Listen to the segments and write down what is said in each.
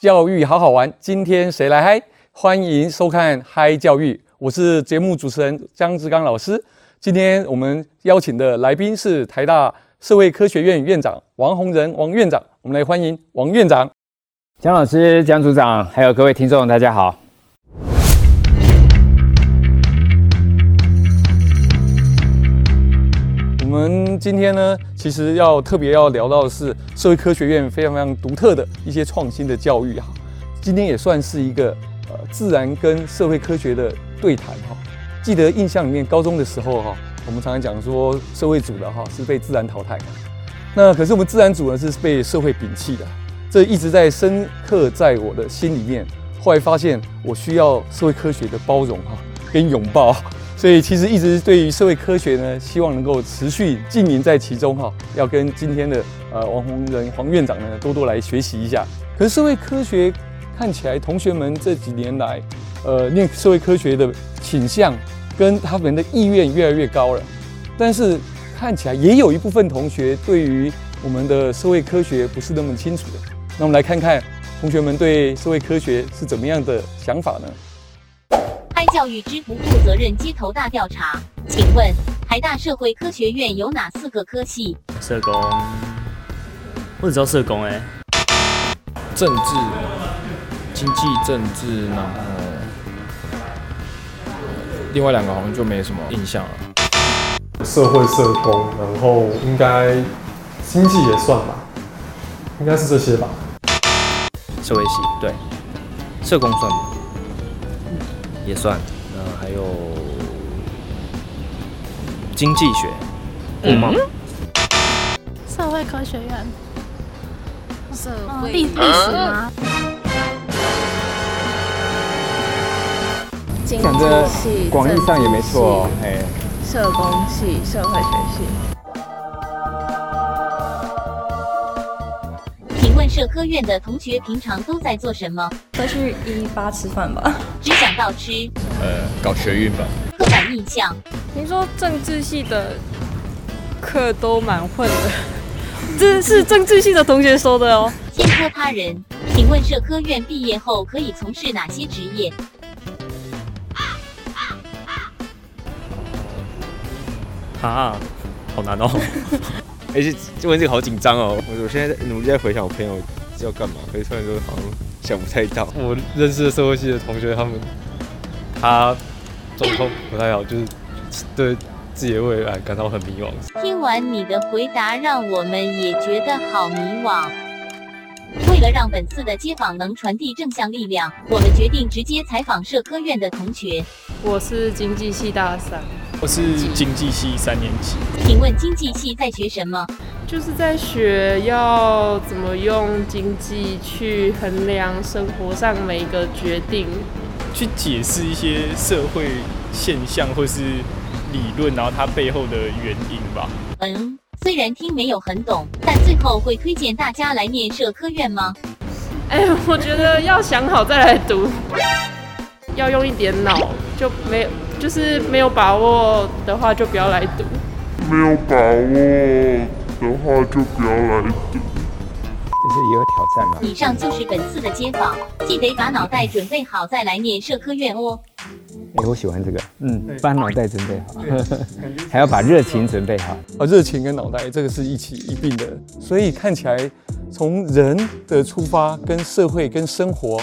教育好好玩，今天谁来嗨？欢迎收看《嗨教育》，我是节目主持人江志刚老师。今天我们邀请的来宾是台大社会科学院院长王洪仁王院长，我们来欢迎王院长。江老师、江组长，还有各位听众，大家好。我们今天呢，其实要特别要聊到的是社会科学院非常非常独特的一些创新的教育哈。今天也算是一个呃自然跟社会科学的对谈哈。记得印象里面高中的时候哈，我们常常讲说社会组的哈是被自然淘汰，那可是我们自然组呢是被社会摒弃的，这一直在深刻在我的心里面。后来发现我需要社会科学的包容哈跟拥抱。所以其实一直对于社会科学呢，希望能够持续浸淫在其中哈，要跟今天的呃王洪仁黄院长呢多多来学习一下。可是社会科学看起来，同学们这几年来，呃，念社会科学的倾向跟他们的意愿越来越高了。但是看起来也有一部分同学对于我们的社会科学不是那么清楚的。那我们来看看同学们对社会科学是怎么样的想法呢？教育之不负责任街头大调查，请问台大社会科学院有哪四个科系？社工，我只知道社工哎。政治、经济、政治，然后另外两个好像就没什么印象了。社会社工，然后应该经济也算吧，应该是这些吧。社会系对，社工算吗？也算，呃，还有经济学，嗯，社会科学院，社会。历历史吗？讲的广义上也没错，哎，社工系、社会学系。社科院的同学平常都在做什么？都去一一八吃饭吧。只想到吃。呃，搞学运吧。刻板印象。听说政治系的课都蛮混的，这是政治系的同学说的哦。先托他人，请问社科院毕业后可以从事哪些职业？啊，好难哦。而且这问题好紧张哦，我我现在努力在回想我朋友要干嘛，可是突然就好像想不太到。我认识的社会系的同学，他们他状况不太好，就是对自己的未来感到很迷惘。听完你的回答，让我们也觉得好迷惘。为了让本次的街访能传递正向力量，我们决定直接采访社科院的同学。我是经济系大三。我是经济系三年级，请问经济系在学什么？就是在学要怎么用经济去衡量生活上每一个决定，去解释一些社会现象或是理论，然后它背后的原因吧。嗯，虽然听没有很懂，但最后会推荐大家来念社科院吗？哎，我觉得要想好再来读，要用一点脑，就没有。就是没有把握的话，就不要来读。没有把握的话，就不要来读。这是一个挑战了。以上就是本次的街访，记得把脑袋准备好再来念社科院哦。哎，我喜欢这个，嗯，把脑袋准备好，还要把热情准备好。啊，热情跟脑袋这个是一起一并的，所以看起来从人的出发，跟社会跟生活。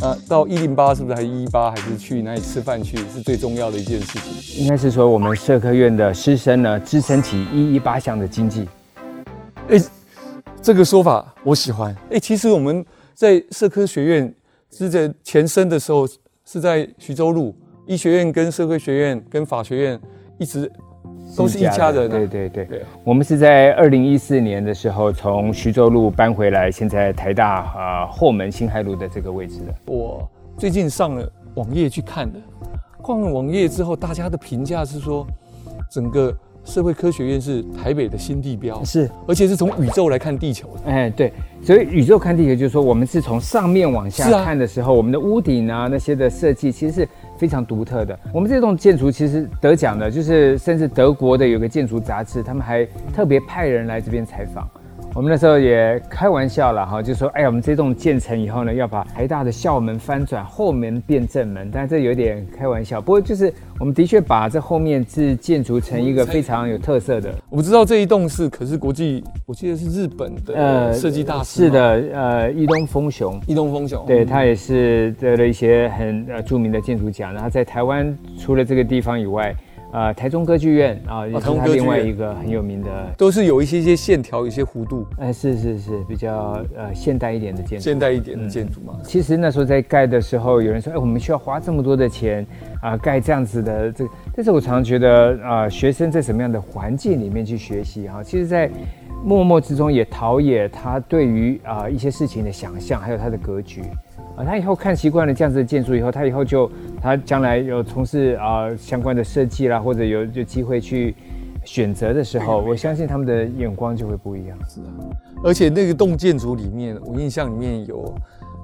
啊，到一零八是不是还是一一八，还是去哪里吃饭去是最重要的一件事情？应该是说我们社科院的师生呢，支撑起一一八项的经济。哎，这个说法我喜欢。哎，其实我们在社科学院是在前身的时候是在徐州路医学院跟社科学院跟法学院一直。都是一家人，对对对对。我们是在二零一四年的时候从徐州路搬回来，现在台大啊后门新海路的这个位置的。我最近上了网页去看的，逛了网页之后，大家的评价是说，整个社会科学院是台北的新地标，是，而且是从宇宙来看地球的。哎，对，所以宇宙看地球，就是说我们是从上面往下看的时候，我们的屋顶啊那些的设计，其实是非常独特的。我们这栋建筑其实得奖的，就是甚至德国的有个建筑杂志，他们还特别派人来这边采访。我们那时候也开玩笑了哈，就说哎呀，我们这栋建成以后呢，要把台大的校门翻转，后门变正门。但这有点开玩笑，不过就是我们的确把这后面是建筑成一个非常有特色的。我们知道这一栋是可是国际，我记得是日本的呃设计大师。是的，呃，伊东丰雄，伊东丰雄，对他也是得了一些很呃著名的建筑奖。然后在台湾除了这个地方以外。呃，台中歌剧院啊，也是它另外一个很有名的，都是有一些些线条，有些弧度。哎，是是是，比较呃现代一点的建筑。现代一点的建筑嘛。其实那时候在盖的时候，有人说，哎，我们需要花这么多的钱啊，盖这样子的这。但是我常常觉得啊，学生在什么样的环境里面去学习哈，其实在默默之中也陶冶他对于啊一些事情的想象，还有他的格局。啊，他以后看习惯了这样子的建筑以后，他以后就他将来有从事啊相关的设计啦，或者有有机会去选择的时候，我相信他们的眼光就会不一样。是啊，而且那个栋建筑里面，我印象里面有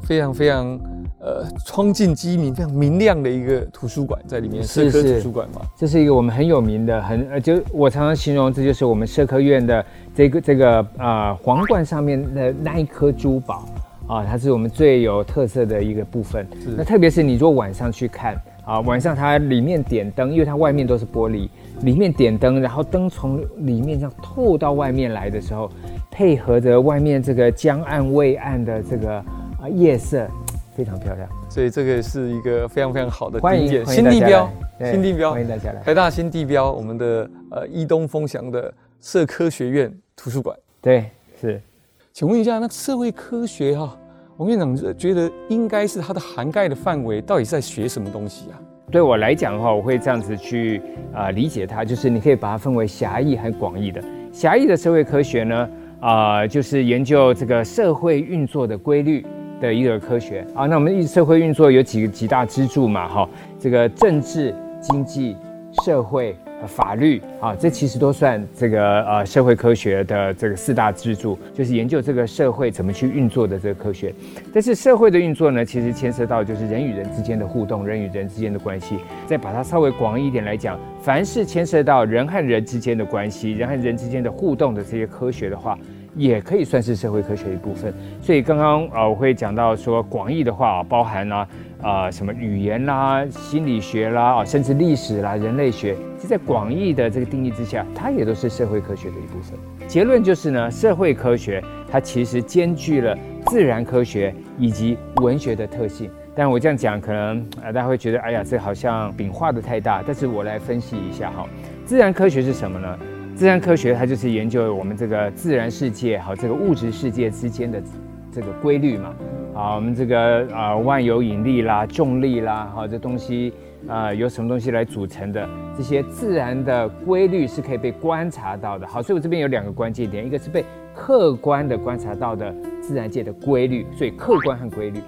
非常非常呃窗净机明、非常明亮的一个图书馆在里面，社科图书馆嘛。这是一个我们很有名的，很呃，就我常常形容，这就是我们社科院的这个这个啊皇冠上面的那一颗珠宝。啊，它是我们最有特色的一个部分。那特别是你如果晚上去看啊，晚上它里面点灯，因为它外面都是玻璃，里面点灯，然后灯从里面这样透到外面来的时候，配合着外面这个江岸未岸的这个啊夜色，非常漂亮。所以这个是一个非常非常好的欢迎新地标，新地标，欢迎大家来。台大新地标，我们的呃伊东丰祥的社科学院图书馆。对，是。请问一下，那社会科学哈？王院长觉得应该是它的涵盖的范围到底在学什么东西啊？对我来讲的话，我会这样子去啊理解它，就是你可以把它分为狭义和广义的。狭义的社会科学呢，啊，就是研究这个社会运作的规律的一个科学啊。那我们社会运作有几个几大支柱嘛？哈，这个政治、经济、社会。法律啊，这其实都算这个呃社会科学的这个四大支柱，就是研究这个社会怎么去运作的这个科学。但是社会的运作呢，其实牵涉到就是人与人之间的互动，人与人之间的关系。再把它稍微广一点来讲，凡是牵涉到人和人之间的关系，人和人之间的互动的这些科学的话。也可以算是社会科学一部分，所以刚刚啊我会讲到说广义的话啊包含了啊什么语言啦、心理学啦啊，甚至历史啦、人类学，其在广义的这个定义之下，它也都是社会科学的一部分。结论就是呢，社会科学它其实兼具了自然科学以及文学的特性。但我这样讲，可能啊大家会觉得，哎呀，这好像饼画的太大。但是我来分析一下哈，自然科学是什么呢？自然科学它就是研究我们这个自然世界和这个物质世界之间的这个规律嘛。啊，我们这个啊万有引力啦、重力啦，哈，这东西啊由什么东西来组成的？这些自然的规律是可以被观察到的。好，所以我这边有两个关键点，一个是被客观的观察到的自然界的规律，所以客观和规律。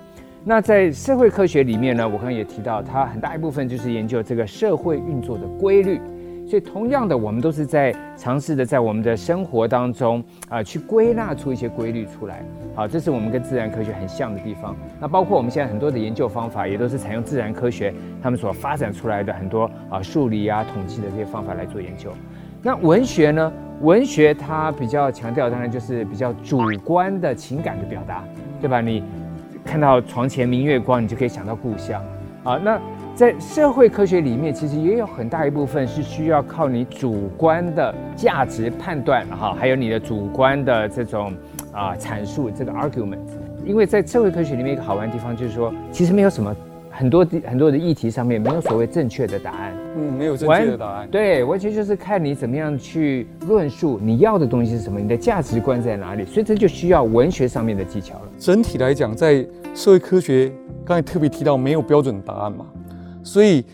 那在社会科学里面呢，我刚刚也提到，它很大一部分就是研究这个社会运作的规律。所以，同样的，我们都是在尝试的，在我们的生活当中啊，去归纳出一些规律出来。好，这是我们跟自然科学很像的地方。那包括我们现在很多的研究方法，也都是采用自然科学他们所发展出来的很多啊数理啊、统计的这些方法来做研究。那文学呢？文学它比较强调，当然就是比较主观的情感的表达，对吧？你看到床前明月光，你就可以想到故乡啊。那在社会科学里面，其实也有很大一部分是需要靠你主观的价值判断，哈，还有你的主观的这种啊阐述这个 argument。因为在社会科学里面，一个好玩的地方就是说，其实没有什么很多很多的议题上面没有所谓正确的答案。嗯，没有正确的答案。对，完全就是看你怎么样去论述你要的东西是什么，你的价值观在哪里。所以这就需要文学上面的技巧了。整体来讲，在社会科学刚才特别提到，没有标准答案嘛。所以，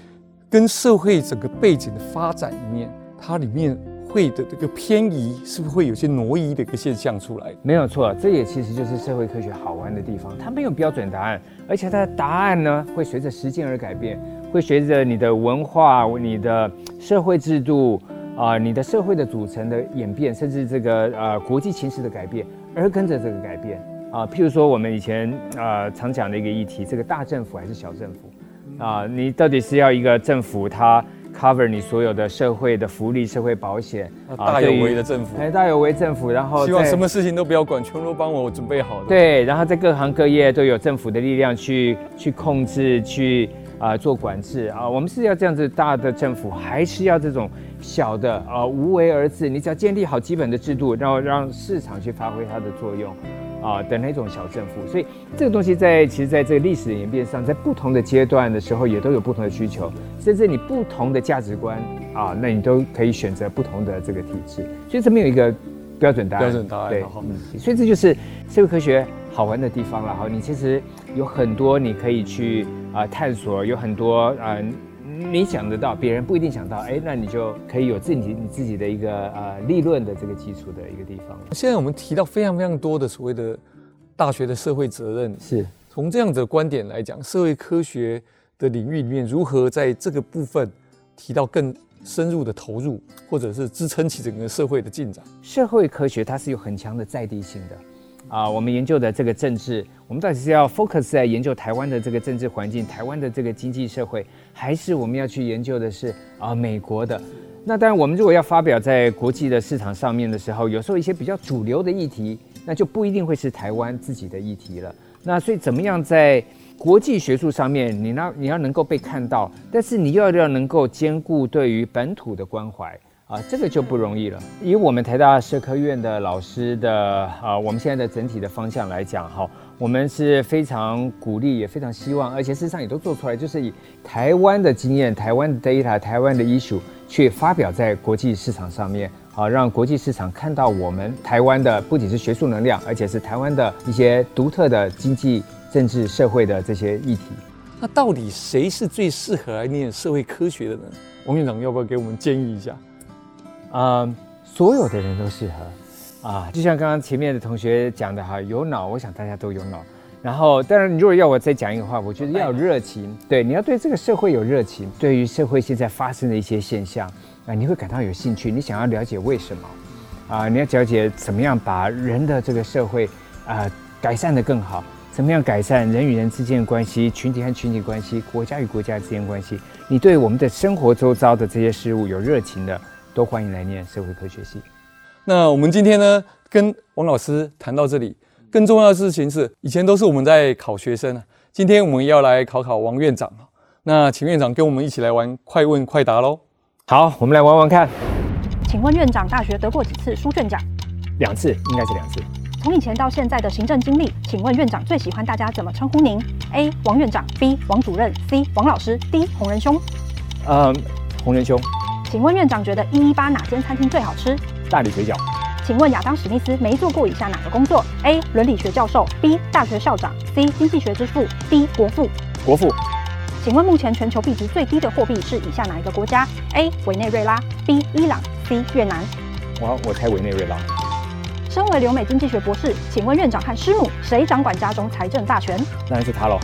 跟社会整个背景的发展里面，它里面会的这个偏移，是不是会有些挪移的一个现象出来？没有错，这也其实就是社会科学好玩的地方。它没有标准答案，而且它的答案呢，会随着时间而改变，会随着你的文化、你的社会制度啊、你的社会的组成的演变，甚至这个呃国际形势的改变，而跟着这个改变啊。譬如说，我们以前呃常讲的一个议题，这个大政府还是小政府？啊，你到底是要一个政府它 cover 你所有的社会的福利、社会保险大有为的政府，哎，大有为政府，然后希望什么事情都不要管，全都帮我准备好的。对，然后在各行各业都有政府的力量去去控制、去啊做管制啊。我们是要这样子大的政府，还是要这种小的啊无为而治？你只要建立好基本的制度，然后让市场去发挥它的作用。啊的那种小政府，所以这个东西在其实在这个历史的演变上，在不同的阶段的时候，也都有不同的需求，甚至你不同的价值观啊，那你都可以选择不同的这个体制。所以这没有一个标准答案。标准答案，对，所以这就是社会科学好玩的地方了哈。你其实有很多你可以去啊探索，有很多啊。你想得到，别人不一定想到，哎，那你就可以有自己你自己的一个呃立论的这个基础的一个地方。现在我们提到非常非常多的所谓的大学的社会责任，是从这样子的观点来讲，社会科学的领域里面如何在这个部分提到更深入的投入，或者是支撑起整个社会的进展。社会科学它是有很强的在地性的。啊，我们研究的这个政治，我们到底是要 focus 在研究台湾的这个政治环境、台湾的这个经济社会，还是我们要去研究的是啊美国的？那当然，我们如果要发表在国际的市场上面的时候，有时候一些比较主流的议题，那就不一定会是台湾自己的议题了。那所以，怎么样在国际学术上面，你要你要能够被看到，但是你又要要能够兼顾对于本土的关怀。啊，这个就不容易了。以我们台大社科院的老师的啊，我们现在的整体的方向来讲，哈，我们是非常鼓励，也非常希望，而且事实上也都做出来，就是以台湾的经验、台湾的 data、台湾的 issue 去发表在国际市场上面，啊，让国际市场看到我们台湾的不仅是学术能量，而且是台湾的一些独特的经济、政治、社会的这些议题。那到底谁是最适合来念社会科学的呢？王院长要不要给我们建议一下？啊，所有的人都适合啊，就像刚刚前面的同学讲的哈，有脑，我想大家都有脑。然后，当然，你如果要我再讲一个话，我觉得要有热情，对，你要对这个社会有热情，对于社会现在发生的一些现象啊，你会感到有兴趣，你想要了解为什么啊，你要了解怎么样把人的这个社会啊改善的更好，怎么样改善人与人之间的关系，群体和群体关系，国家与国家之间关系，你对我们的生活周遭的这些事物有热情的。都欢迎来念社会科学系。那我们今天呢，跟王老师谈到这里，更重要的事情是，以前都是我们在考学生啊，今天我们要来考考王院长那请院长跟我们一起来玩快问快答喽。好，我们来玩玩看。请问院长大学得过几次书卷奖？两次，应该是两次。从以前到现在的行政经历，请问院长最喜欢大家怎么称呼您？A. 王院长，B. 王主任，C. 王老师，D. 红仁兄。嗯，红仁兄。请问院长觉得一一八哪间餐厅最好吃？大理水饺。请问亚当史密斯没做过以下哪个工作？A. 伦理学教授，B. 大学校长，C. 经济学之父，D. 国父。国父。请问目前全球币值最低的货币是以下哪一个国家？A. 委内瑞拉，B. 伊朗，C. 越南。我我猜委内瑞拉。身为留美经济学博士，请问院长和师母谁掌管家中财政大权？当然是他喽，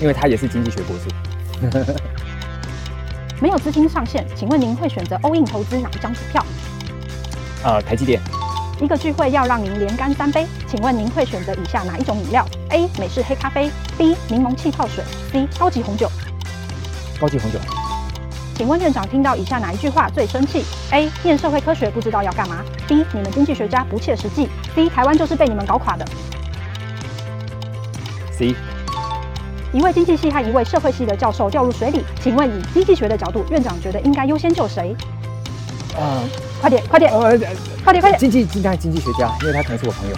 因为他也是经济学博士。没有资金上限，请问您会选择 all in 投资哪一张股票？呃，台积电。一个聚会要让您连干三杯，请问您会选择以下哪一种饮料？A. 美式黑咖啡，B. 柠檬气泡水，C. 高级红酒。高级红酒。请问院长听到以下哪一句话最生气？A. 念社会科学不知道要干嘛？B. 你们经济学家不切实际？C. 台湾就是被你们搞垮的。C. 一位经济系和一位社会系的教授掉入水里，请问以经济学的角度，院长觉得应该优先救谁？呃，快点，快点，快点，快点！经济，经济，经济学家，因为他可能是我朋友。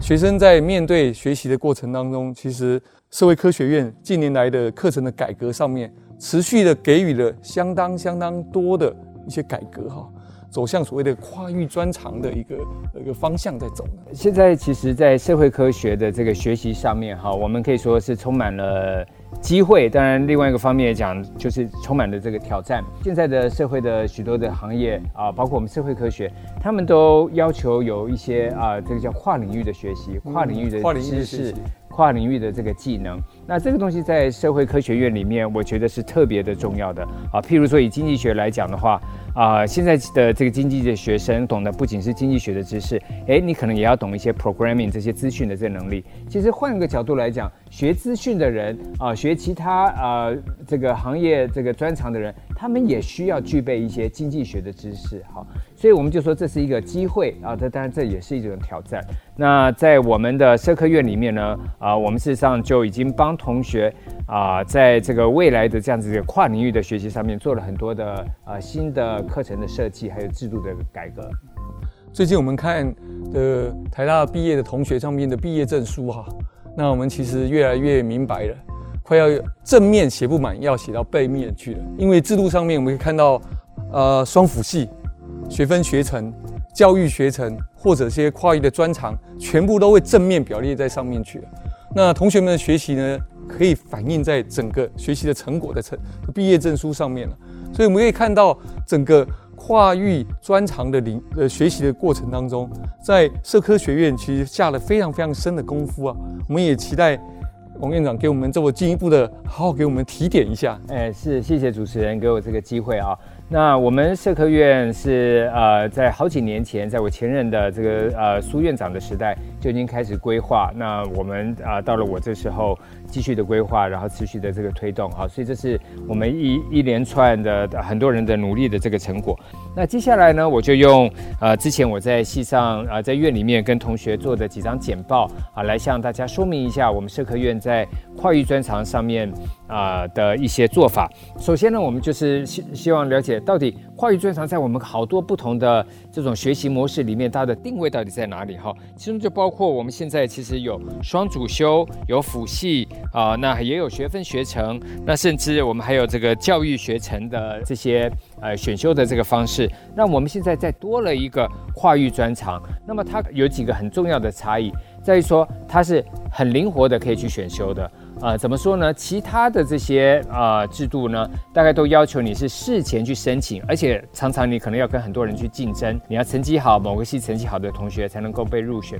学生在面对学习的过程当中，其实社会科学院近年来的课程的改革上面，持续的给予了相当相当多的一些改革哈。走向所谓的跨域专长的一个一个方向在走。现在其实，在社会科学的这个学习上面，哈，我们可以说是充满了机会。当然，另外一个方面讲，就是充满了这个挑战。现在的社会的许多的行业啊，包括我们社会科学，他们都要求有一些啊，这个叫跨领域的学习，跨领域的知识。跨领域的这个技能，那这个东西在社会科学院里面，我觉得是特别的重要的啊。譬如说以经济学来讲的话，啊，现在的这个经济的学生懂得不仅是经济学的知识，诶，你可能也要懂一些 programming 这些资讯的这能力。其实换个角度来讲，学资讯的人啊，学其他啊这个行业这个专长的人，他们也需要具备一些经济学的知识。好，所以我们就说这是一个机会啊，这当然这也是一种挑战。那在我们的社科院里面呢，啊，我们事实上就已经帮同学啊，在这个未来的这样子的跨领域的学习上面做了很多的啊新的课程的设计，还有制度的改革。最近我们看的台大毕业的同学上面的毕业证书哈，那我们其实越来越明白了，快要正面写不满，要写到背面去了。因为制度上面我们可以看到，呃，双辅系、学分学程、教育学程或者些跨域的专长，全部都会正面表列在上面去了。那同学们的学习呢，可以反映在整个学习的成果的成毕业证书上面了。所以我们可以看到整个。跨域专长的领呃学习的过程当中，在社科学院其实下了非常非常深的功夫啊。我们也期待王院长给我们这么进一步的，好好给我们提点一下。哎，是谢谢主持人给我这个机会啊。那我们社科院是呃在好几年前，在我前任的这个呃苏院长的时代就已经开始规划。那我们啊到了我这时候。继续的规划，然后持续的这个推动，好，所以这是我们一一连串的很多人的努力的这个成果。那接下来呢，我就用呃之前我在系上啊在院里面跟同学做的几张简报啊，来向大家说明一下我们社科院在跨域专长上面啊的一些做法。首先呢，我们就是希希望了解到底跨域专长在我们好多不同的这种学习模式里面，它的定位到底在哪里？哈，其中就包括我们现在其实有双主修，有辅系。啊，那也有学分学程，那甚至我们还有这个教育学程的这些呃选修的这个方式。那我们现在再多了一个跨域专长，那么它有几个很重要的差异，在于说它是很灵活的，可以去选修的。啊，怎么说呢？其他的这些啊制度呢，大概都要求你是事前去申请，而且常常你可能要跟很多人去竞争，你要成绩好，某个系成绩好的同学才能够被入选。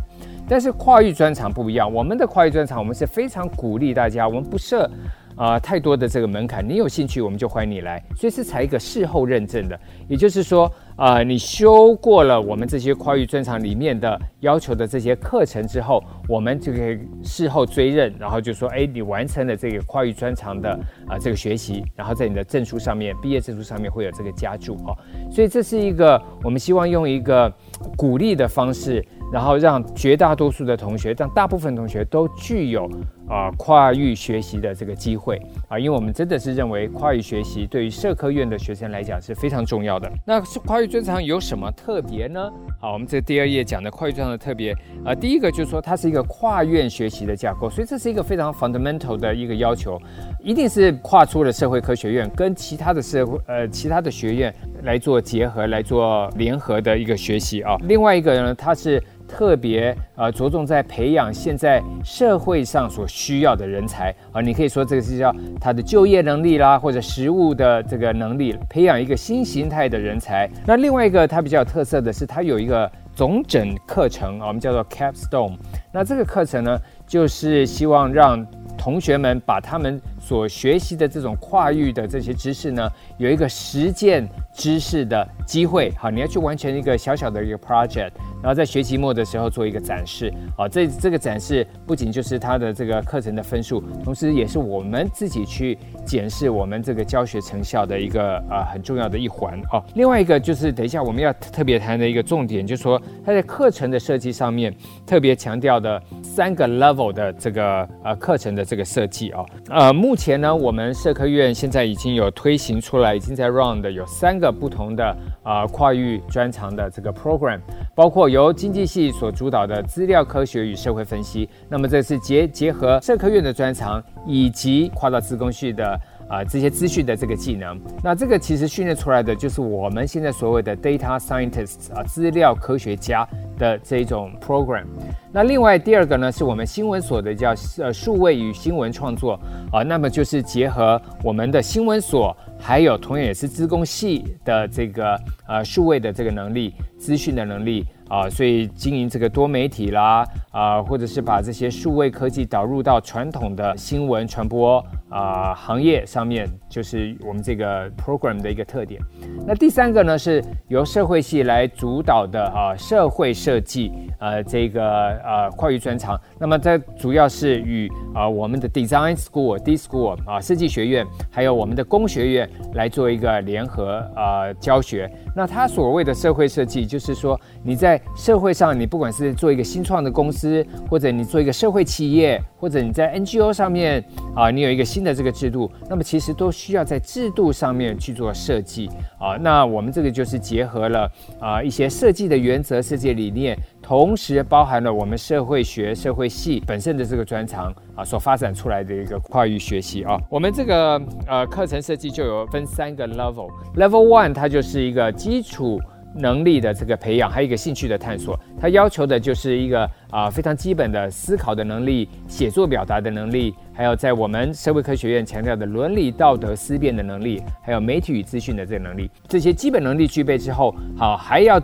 但是跨域专场不一样，我们的跨域专场，我们是非常鼓励大家，我们不设。啊，太多的这个门槛，你有兴趣我们就欢迎你来，所以是采一个事后认证的，也就是说，啊，你修过了我们这些跨域专场里面的要求的这些课程之后，我们就可以事后追认，然后就说，哎，你完成了这个跨域专长的啊这个学习，然后在你的证书上面，毕业证书上面会有这个加注哦，所以这是一个我们希望用一个鼓励的方式。然后让绝大多数的同学，让大部分同学都具有啊跨域学习的这个机会啊，因为我们真的是认为跨域学习对于社科院的学生来讲是非常重要的。那跨域专长有什么特别呢？好，我们这第二页讲的跨域专长的特别啊，第一个就是说它是一个跨院学习的架构，所以这是一个非常 fundamental 的一个要求，一定是跨出了社会科学院跟其他的社会呃其他的学院来做结合来做联合的一个学习啊。另外一个呢，它是特别呃着重在培养现在社会上所需要的人才啊，你可以说这个是叫他的就业能力啦，或者实务的这个能力，培养一个新形态的人才。那另外一个它比较有特色的是，它有一个总整课程啊，我们叫做 Capstone。那这个课程呢，就是希望让同学们把他们所学习的这种跨域的这些知识呢，有一个实践知识的机会。好，你要去完成一个小小的一个 project。然后在学期末的时候做一个展示，啊，这这个展示不仅就是他的这个课程的分数，同时也是我们自己去检视我们这个教学成效的一个呃很重要的一环哦。另外一个就是等一下我们要特别谈的一个重点，就是说它在课程的设计上面特别强调的三个 level 的这个呃课程的这个设计哦。呃，目目前呢，我们社科院现在已经有推行出来，已经在 run 的有三个不同的啊跨域专长的这个 program，包括。由经济系所主导的资料科学与社会分析，那么这是结结合社科院的专长以及跨到资工系的啊这些资讯的这个技能。那这个其实训练出来的就是我们现在所谓的 data scientists 啊资料科学家的这种 program。那另外第二个呢，是我们新闻所的叫呃数位与新闻创作啊，那么就是结合我们的新闻所，还有同样也是资工系的这个呃数位的这个能力、资讯的能力。啊，所以经营这个多媒体啦，啊，或者是把这些数位科技导入到传统的新闻传播啊行业上面，就是我们这个 program 的一个特点。那第三个呢，是由社会系来主导的啊社会设计，呃，这个呃跨域专长。那么这主要是与啊我们的 design school、D school 啊设计学院，还有我们的工学院来做一个联合啊教学。那它所谓的社会设计，就是说你在社会上，你不管是做一个新创的公司，或者你做一个社会企业，或者你在 NGO 上面啊，你有一个新的这个制度，那么其实都需要在制度上面去做设计啊。那我们这个就是结合了啊一些设计的原则、设计理念，同时包含了我们社会学、社会系本身的这个专长啊所发展出来的一个跨域学习啊。我们这个呃课程设计就有分三个 level，level one 它就是一个基础。能力的这个培养，还有一个兴趣的探索，它要求的就是一个啊非常基本的思考的能力、写作表达的能力，还有在我们社会科学院强调的伦理道德思辨的能力，还有媒体与资讯的这个能力。这些基本能力具备之后，好还要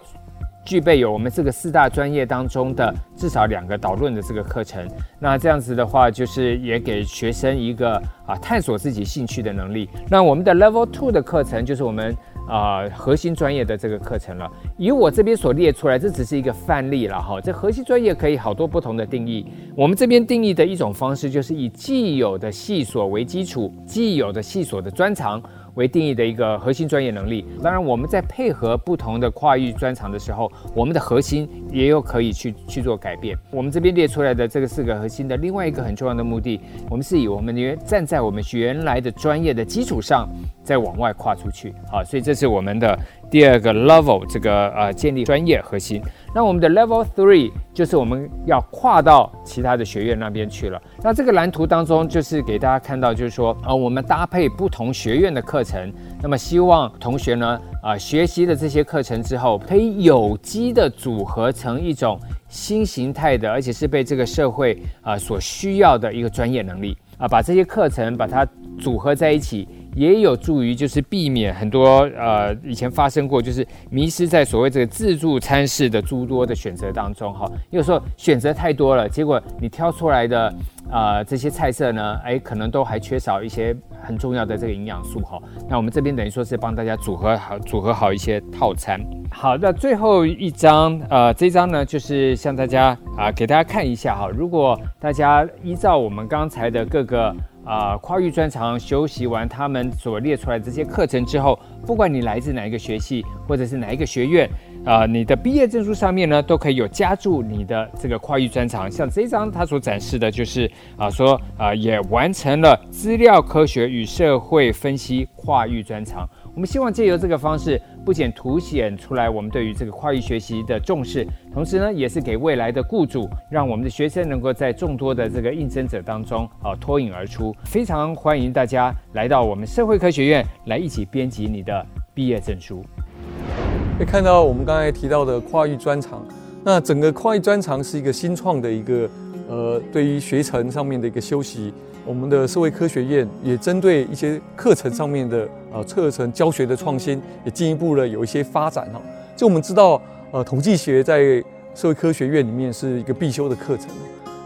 具备有我们这个四大专业当中的至少两个导论的这个课程。那这样子的话，就是也给学生一个啊探索自己兴趣的能力。那我们的 Level Two 的课程就是我们。啊，核心专业的这个课程了，以我这边所列出来，这只是一个范例了哈。这核心专业可以好多不同的定义。我们这边定义的一种方式，就是以既有的系所为基础，既有的系所的专长。为定义的一个核心专业能力。当然，我们在配合不同的跨域专长的时候，我们的核心也有可以去去做改变。我们这边列出来的这个四个核心的另外一个很重要的目的，我们是以我们原站在我们原来的专业的基础上，再往外跨出去。好，所以这是我们的第二个 level，这个呃建立专业核心。那我们的 level three 就是我们要跨到其他的学院那边去了。那这个蓝图当中就是给大家看到，就是说啊，我们搭配不同学院的课程，那么希望同学呢啊学习的这些课程之后，可以有机的组合成一种新形态的，而且是被这个社会啊所需要的一个专业能力啊，把这些课程把它组合在一起。也有助于就是避免很多呃以前发生过就是迷失在所谓这个自助餐式的诸多的选择当中哈，有时候选择太多了，结果你挑出来的啊这些菜色呢，哎可能都还缺少一些很重要的这个营养素哈。那我们这边等于说是帮大家组合好组合好一些套餐。好，那最后一张呃这张呢就是向大家啊给大家看一下哈，如果大家依照我们刚才的各个。啊，跨域专长修习完他们所列出来这些课程之后，不管你来自哪一个学系或者是哪一个学院，啊，你的毕业证书上面呢都可以有加注你的这个跨域专长。像这张它所展示的就是啊，说啊也完成了资料科学与社会分析跨域专长。我们希望借由这个方式，不仅凸显出来我们对于这个跨域学习的重视，同时呢，也是给未来的雇主，让我们的学生能够在众多的这个应征者当中啊脱颖而出。非常欢迎大家来到我们社会科学院来一起编辑你的毕业证书。可以看到我们刚才提到的跨域专长，那整个跨域专长是一个新创的一个呃，对于学程上面的一个修习。我们的社会科学院也针对一些课程上面的呃课程教学的创新，也进一步的有一些发展哈。就我们知道，呃，统计学在社会科学院里面是一个必修的课程。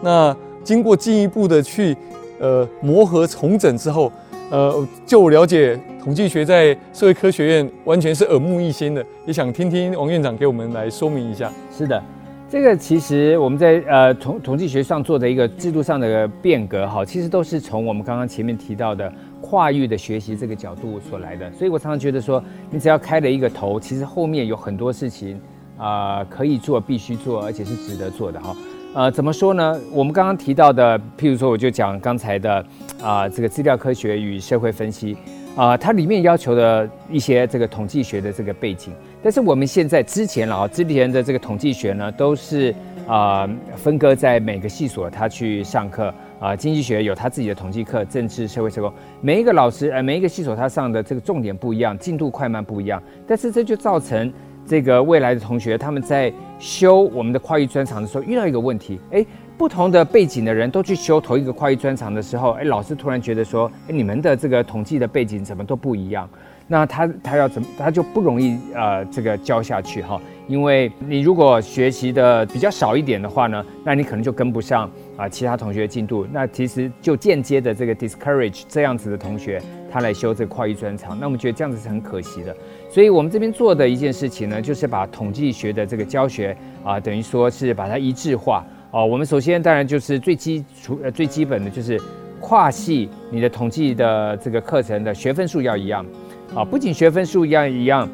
那经过进一步的去呃磨合重整之后，呃，就我了解，统计学在社会科学院完全是耳目一新的。也想听听王院长给我们来说明一下。是的。这个其实我们在呃统统计学上做的一个制度上的变革哈，其实都是从我们刚刚前面提到的跨域的学习这个角度所来的。所以我常常觉得说，你只要开了一个头，其实后面有很多事情啊可以做，必须做，而且是值得做的哈。呃，怎么说呢？我们刚刚提到的，譬如说，我就讲刚才的啊这个资料科学与社会分析。啊，它里面要求的一些这个统计学的这个背景，但是我们现在之前了啊，之前的这个统计学呢，都是啊分割在每个系所他去上课。啊，经济学有他自己的统计课，政治社会社工，每一个老师呃每一个系所他上的这个重点不一样，进度快慢不一样，但是这就造成这个未来的同学他们在修我们的跨域专长的时候，遇到一个问题，哎，不同的背景的人都去修同一个跨域专长的时候，哎，老师突然觉得说，哎，你们的这个统计的背景怎么都不一样？那他他要怎么，他就不容易呃这个教下去哈，因为你如果学习的比较少一点的话呢，那你可能就跟不上啊其他同学进度，那其实就间接的这个 discourage 这样子的同学他来修这个跨域专长，那我们觉得这样子是很可惜的，所以我们这边做的一件事情呢，就是把统计学的这个教学啊，等于说是把它一致化哦。我们首先当然就是最基础呃最基本的就是跨系你的统计的这个课程的学分数要一样。啊，不仅学分数一样一样，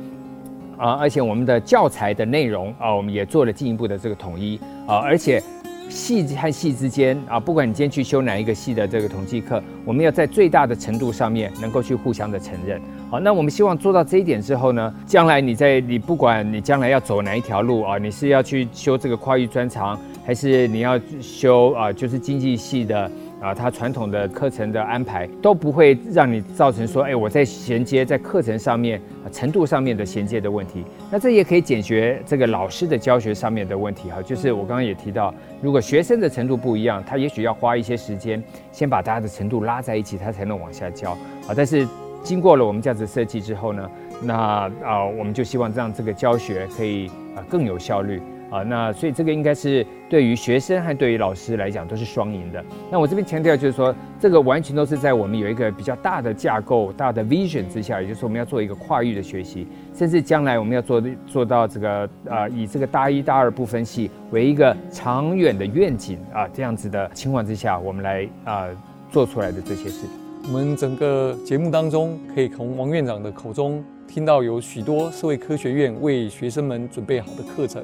啊，而且我们的教材的内容啊，我们也做了进一步的这个统一啊，而且系和系之间啊，不管你今天去修哪一个系的这个统计课，我们要在最大的程度上面能够去互相的承认。好，那我们希望做到这一点之后呢，将来你在你不管你将来要走哪一条路啊，你是要去修这个跨域专长，还是你要修啊，就是经济系的。啊，它传统的课程的安排都不会让你造成说，哎，我在衔接在课程上面程度上面的衔接的问题。那这也可以解决这个老师的教学上面的问题哈。就是我刚刚也提到，如果学生的程度不一样，他也许要花一些时间，先把大家的程度拉在一起，他才能往下教啊。但是经过了我们这样子设计之后呢，那啊，我们就希望让这个教学可以啊更有效率。啊，那所以这个应该是对于学生和对于老师来讲都是双赢的。那我这边强调就是说，这个完全都是在我们有一个比较大的架构、大的 vision 之下，也就是我们要做一个跨域的学习，甚至将来我们要做做到这个啊，以这个大一、大二不分系为一个长远的愿景啊，这样子的情况之下，我们来啊做出来的这些事。我们整个节目当中，可以从王院长的口中听到有许多社会科学院为学生们准备好的课程。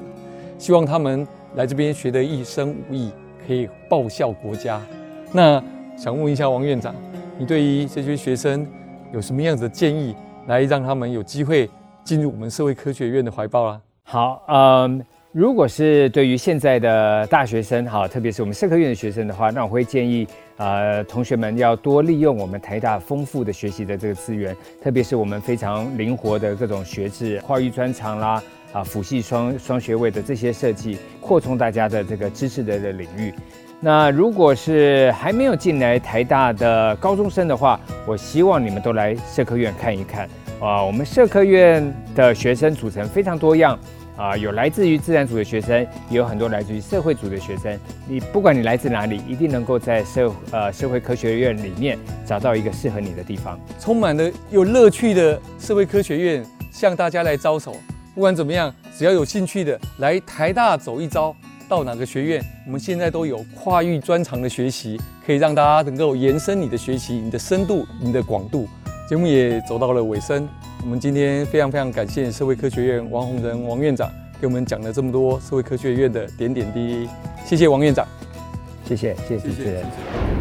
希望他们来这边学得一身武艺，可以报效国家。那想问一下王院长，你对于这些学生有什么样子的建议，来让他们有机会进入我们社会科学院的怀抱啊？好，嗯，如果是对于现在的大学生，哈，特别是我们社科院的学生的话，那我会建议，呃，同学们要多利用我们台大丰富的学习的这个资源，特别是我们非常灵活的各种学制、跨域专长啦。啊，辅系双双学位的这些设计，扩充大家的这个知识的的领域。那如果是还没有进来台大的高中生的话，我希望你们都来社科院看一看。啊，我们社科院的学生组成非常多样，啊，有来自于自然组的学生，也有很多来自于社会组的学生。你不管你来自哪里，一定能够在社呃社会科学院里面找到一个适合你的地方。充满了有乐趣的社会科学院，向大家来招手。不管怎么样，只要有兴趣的来台大走一遭，到哪个学院，我们现在都有跨域专长的学习，可以让大家能够延伸你的学习、你的深度、你的广度。节目也走到了尾声，我们今天非常非常感谢社会科学院王洪仁王院长给我们讲了这么多社会科学院的点点滴滴，谢谢王院长，谢谢谢谢主持人。